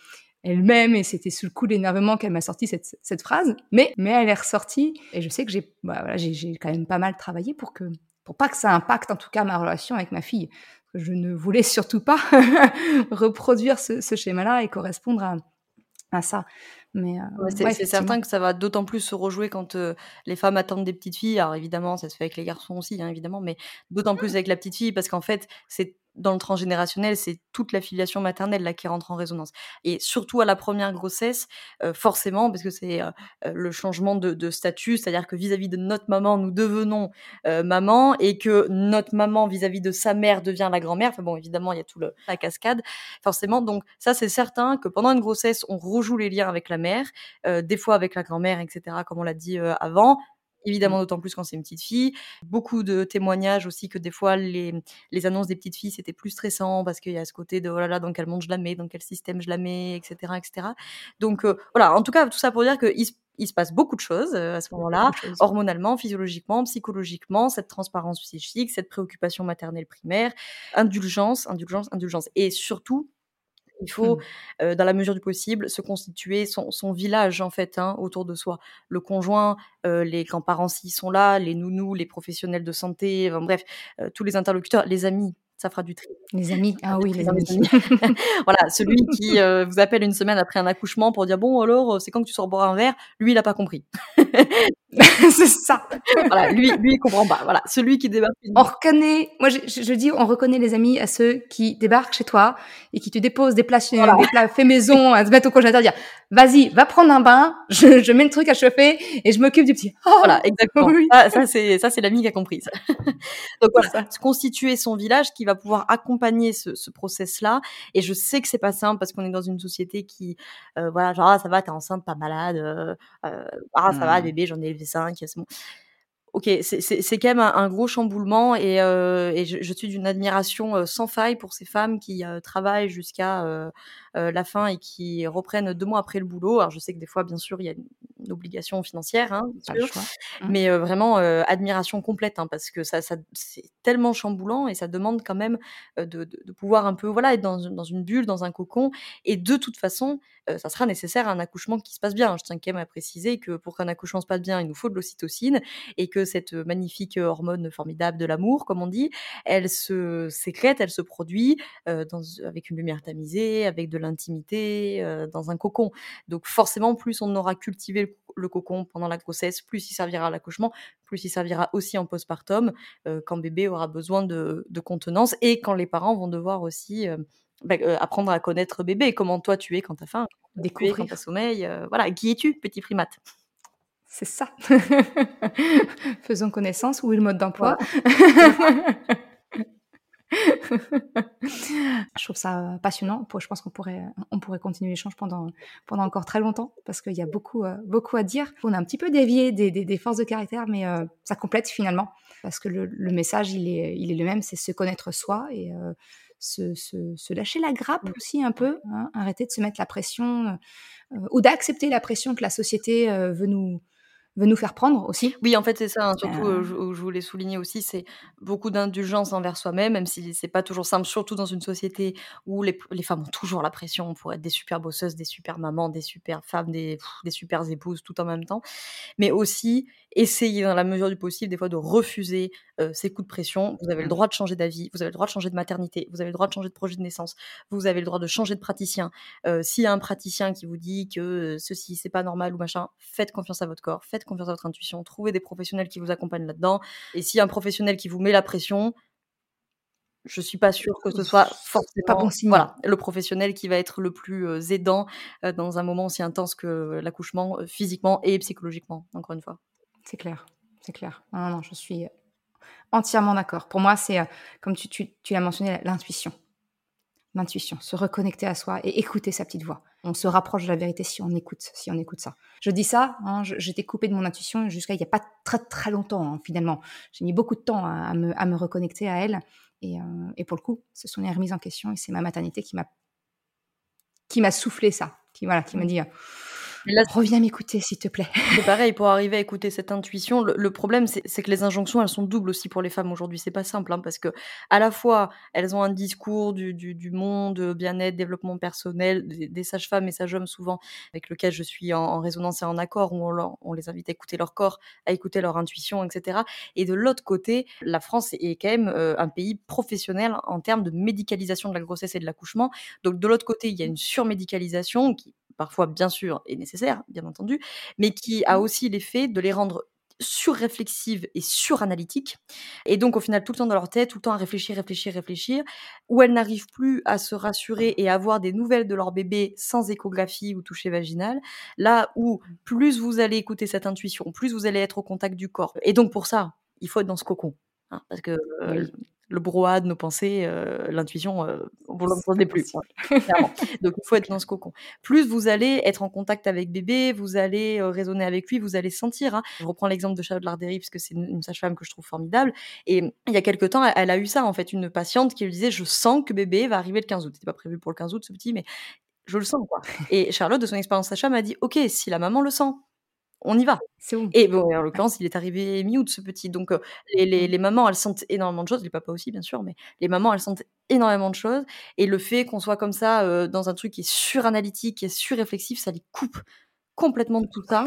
elle-même et c'était sous le coup de l'énervement qu'elle m'a sorti cette, cette phrase. Mais, mais elle est ressortie et je sais que j'ai, bah, voilà, j'ai quand même pas mal travaillé pour que, pour pas que ça impacte en tout cas ma relation avec ma fille. Je ne voulais surtout pas reproduire ce, schéma-là et correspondre à, à ça. Mais euh, c'est certain que ça va d'autant plus se rejouer quand euh, les femmes attendent des petites filles. Alors évidemment, ça se fait avec les garçons aussi, hein, évidemment, mais d'autant plus avec la petite fille parce qu'en fait, c'est dans le transgénérationnel, c'est toute la filiation maternelle là qui rentre en résonance. Et surtout à la première grossesse, euh, forcément, parce que c'est euh, euh, le changement de, statut, c'est-à-dire que vis-à-vis de notre maman, nous devenons maman, et que notre maman vis-à-vis de sa mère devient la grand-mère. Enfin bon, évidemment, il y a tout le, la cascade, forcément. Donc ça, c'est certain que pendant une grossesse, on rejoue les liens avec la mère, des fois avec la grand-mère, etc., comme on l'a dit avant évidemment mmh. d'autant plus quand c'est une petite fille. Beaucoup de témoignages aussi que des fois les, les annonces des petites filles c'était plus stressant parce qu'il y a ce côté de oh là là dans quel monde je la mets, dans quel système je la mets, etc. etc. Donc euh, voilà, en tout cas tout ça pour dire qu'il il se passe beaucoup de choses euh, à ce moment-là, hormonalement, physiologiquement, psychologiquement, cette transparence psychique, cette préoccupation maternelle primaire, indulgence, indulgence, indulgence. Et surtout, il faut, mmh. dans la mesure du possible, se constituer son, son village en fait hein, autour de soi. Le conjoint, les grands-parents s'ils sont là, les nounous, les professionnels de santé, bref, tous les interlocuteurs, les amis ça fera du tri. Les amis, ah oui, les amis. voilà, celui qui euh, vous appelle une semaine après un accouchement pour dire bon alors c'est quand que tu sors boire un verre, lui il a pas compris. c'est ça. voilà, lui, lui il comprend pas. Voilà, celui qui débarque. On reconnaît, moi je, je, dis, on reconnaît les amis à ceux qui débarquent chez toi et qui te déposent des plats, des plats faits maison, à se mettre au congélateur, dire vas-y, va prendre un bain, je, je mets le truc à chauffer et je m'occupe du petit. Oh, voilà, exactement. Ça, ça c'est ça c'est l'ami qui a compris. Ça. Donc voilà, se constituer son village qui va pouvoir accompagner ce, ce process-là. Et je sais que c'est pas simple parce qu'on est dans une société qui, euh, voilà, genre ah, ça va, t'es enceinte, pas malade, euh, euh ah ça va, mmh. bébé, j'en ai élevé cinq, c'est bon ok, c'est quand même un, gros chamboulement et, et je, je, suis d'une admiration sans faille pour ces femmes qui travaillent jusqu'à la fin et qui reprennent deux mois après le boulot. Alors je sais que des fois, bien sûr, il y a une, obligation financière, hein, sûr, mmh. mais vraiment admiration complète hein, parce que ça, ça c'est tellement chamboulant et ça demande quand même de, de, de, pouvoir un peu voilà être dans, dans une bulle, dans un cocon et de toute façon, ça sera nécessaire un accouchement qui se passe bien. Je tiens quand même à préciser que pour qu'un accouchement se passe bien, il nous faut de l'ocytocine et que cette magnifique hormone formidable de l'amour, comme on dit, elle se sécrète, elle se produit euh, dans, avec une lumière tamisée, avec de l'intimité, euh, dans un cocon. Donc forcément, plus on aura cultivé le, cocon pendant la grossesse, plus il servira à l'accouchement, plus il servira aussi en postpartum, euh, quand bébé aura besoin de, de, contenance et quand les parents vont devoir aussi bah, apprendre à connaître bébé, comment toi tu es quand tu as faim, découvrir quand tu as sommeil. voilà, qui es-tu, petit primate? C'est ça. Faisons connaissance. Où est le mode d'emploi? je trouve ça passionnant. Je pense qu'on pourrait, on pourrait continuer l'échange pendant, pendant encore très longtemps parce qu'il y a beaucoup, euh, beaucoup à dire. On a un petit peu dévié des, des, forces de caractère, mais euh, ça complète finalement parce que le, le, message, il est, il est le même, c'est se connaître soi et se, se, se, lâcher la grappe aussi un peu, hein, arrêter de se mettre la pression ou d'accepter la pression que la société veut nous veut nous faire prendre aussi. Oui, en fait, c'est ça, hein, surtout, euh... je, je, voulais souligner aussi, c'est beaucoup d'indulgence envers soi-même, même si c'est pas toujours simple, surtout dans une société où les, les, femmes ont toujours la pression pour être des super bosseuses, des super mamans, des super femmes, des, des super épouses, tout en même temps. Mais aussi, essayer dans la mesure du possible, des fois, de refuser euh, ces coups de pression. Vous avez le mmh. droit de changer d'avis, vous avez le droit de changer de maternité, vous avez le droit de changer de projet de naissance, vous avez le droit de changer de praticien. Euh, S'il y a un praticien qui vous dit que ceci, c'est pas normal ou machin, faites confiance à votre corps, faites confiance à votre intuition, trouvez des professionnels qui vous accompagnent là-dedans. Et s'il y a un professionnel qui vous met la pression, je suis pas sûre que ce soit forcément pas bon signe. voilà le professionnel qui va être le plus euh, aidant euh, dans un moment aussi intense que l'accouchement euh, physiquement et psychologiquement encore une fois c'est clair c'est clair non, non je suis entièrement d'accord pour moi c'est comme tu, tu, tu l'as mentionné l'intuition l'intuition se reconnecter à soi et écouter sa petite voix on se rapproche de la vérité si on écoute, si on écoute ça. Je dis ça, hein, j'étais coupée de mon intuition jusqu'à il n'y a pas très très longtemps hein, finalement. J'ai mis beaucoup de temps à, me, à me, reconnecter à elle et, euh, et, pour le coup, ce sont les remises en question et c'est ma maternité qui m'a qui m'a soufflé ça, qui voilà, qui m'a mmh. dit Là, Reviens m'écouter, s'il te plaît. C'est pareil, pour arriver à écouter cette intuition, le, problème, c'est que les injonctions, elles sont doubles aussi pour les femmes aujourd'hui. C'est pas simple, hein, parce que à la fois, elles ont un discours du, du, du monde, bien-être, développement personnel, des, des sages-femmes et sages-hommes souvent, avec lequel je suis en, en, résonance et en accord, où on, on, les invite à écouter leur corps, à écouter leur intuition, etc. Et de l'autre côté, la France est quand même euh, un pays professionnel en termes de médicalisation de la grossesse et de l'accouchement. Donc de l'autre côté, il y a une surmédicalisation qui parfois bien sûr est nécessaire, bien entendu, mais qui a mmh. aussi l'effet de les rendre surréflexives et suranalytiques, et donc au final tout le temps dans leur tête, tout le temps à réfléchir, réfléchir, réfléchir, où elles n'arrivent plus à se rassurer et à avoir des nouvelles de leur bébé sans échographie ou toucher vaginal, là où mmh. plus vous allez écouter cette intuition, plus vous allez être au contact du corps. Et donc pour ça, il faut être dans ce cocon. Hein, parce que euh, le brouhaha de nos pensées, euh, l'intuition, euh, vous l'entendez plus. Donc il faut être dans ce cocon. Plus vous allez être en contact avec bébé, vous allez euh, raisonner avec lui, vous allez sentir. Hein. Je reprends l'exemple de Charlotte Larderi parce que c'est une, sage-femme que je trouve formidable. Et il y a quelques temps, elle, a eu ça en fait, une patiente qui lui disait je sens que bébé va arriver le 15 août. C'était pas prévu pour le 15 août ce petit, mais je le sens quoi. Et Charlotte de son expérience sage-femme m'a dit ok si la maman le sent, on y va. C'est bon. Et bon, en l'occurrence, il est arrivé mi-août, ce petit. Donc, euh, les, les, mmh. les, mamans, elles sentent énormément de choses. Les papas aussi, bien sûr, mais les mamans, elles sentent énormément de choses. Et le fait qu'on soit comme ça, euh, dans un truc qui est suranalytique, qui est surréflexif, ça les coupe complètement de tout ça.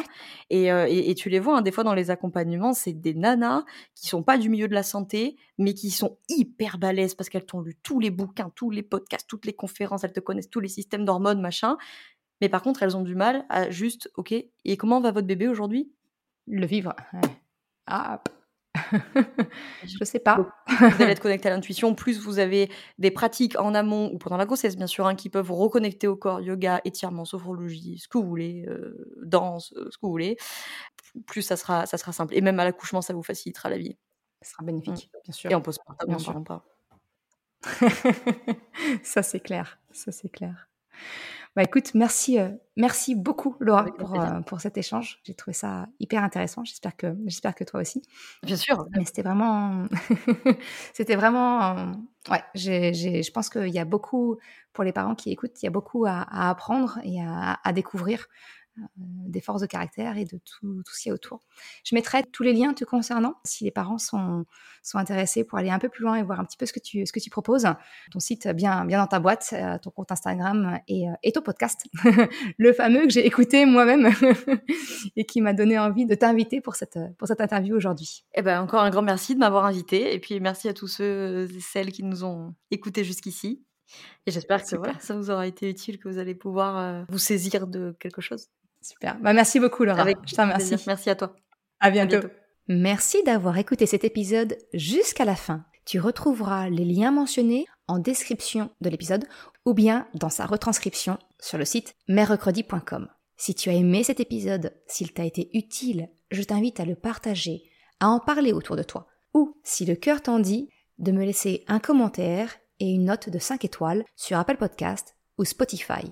Et, euh, et, et, tu les vois, hein, des fois dans les accompagnements, c'est des nanas qui sont pas du milieu de la santé, mais qui sont hyper balèzes parce qu'elles t'ont lu tous les bouquins, tous les podcasts, toutes les conférences, elles te connaissent tous les systèmes d'hormones, machin. Mais par contre, elles ont du mal à juste, ok, et comment va votre bébé aujourd'hui? Le vivre. Ah, je sais pas. vous allez être connecté à l'intuition. Plus vous avez des pratiques en amont ou pendant la grossesse, bien sûr, hein, qui peuvent vous reconnecter au corps, yoga, étirement, sophrologie, ce que vous voulez, euh, danse, euh, ce que vous voulez. Plus ça sera, ça sera simple. Et même à l'accouchement, ça vous facilitera la vie. Ça sera bénéfique, mmh. bien sûr. Et on pose pas, bien, bien sûr pas. ça c'est clair, ça c'est clair. Bah écoute, merci, euh, merci beaucoup Laura pour, euh, pour cet échange. J'ai trouvé ça hyper intéressant. J'espère que, j'espère que toi aussi. Bien sûr. Mais c'était vraiment, c'était vraiment, ouais. J'ai, j'ai, je pense qu'il y a beaucoup pour les parents qui écoutent, il y a beaucoup à, à apprendre et à, à découvrir. Euh, des forces de caractère et de tout, tout ce qu'il y a autour. Je mettrai tous les liens te concernant si les parents sont, sont intéressés pour aller un peu plus loin et voir un petit peu ce que tu, ce que tu proposes. Ton site bien, bien dans ta boîte, euh, ton compte Instagram et, euh, et ton podcast, le fameux que j'ai écouté moi-même et qui m'a donné envie de t'inviter pour cette, pour cette interview aujourd'hui. Eh ben, encore un grand merci de m'avoir invité et puis merci à tous ceux et celles qui nous ont écoutés jusqu'ici. Et j'espère que voilà, ça vous aura été utile, que vous allez pouvoir vous saisir de quelque chose. Super. Bah, merci beaucoup, Laura. Avec Je remercie. Merci à toi. À bientôt. Merci d'avoir écouté cet épisode jusqu'à la fin. Tu retrouveras les liens mentionnés en description de l'épisode ou bien dans sa retranscription sur le site merrecredi.com. Si tu as aimé cet épisode, s'il t'a été utile, je t'invite à le partager, à en parler autour de toi. Ou, si le cœur t'en dit, de me laisser un commentaire et une note de 5 étoiles sur Apple Podcast ou Spotify.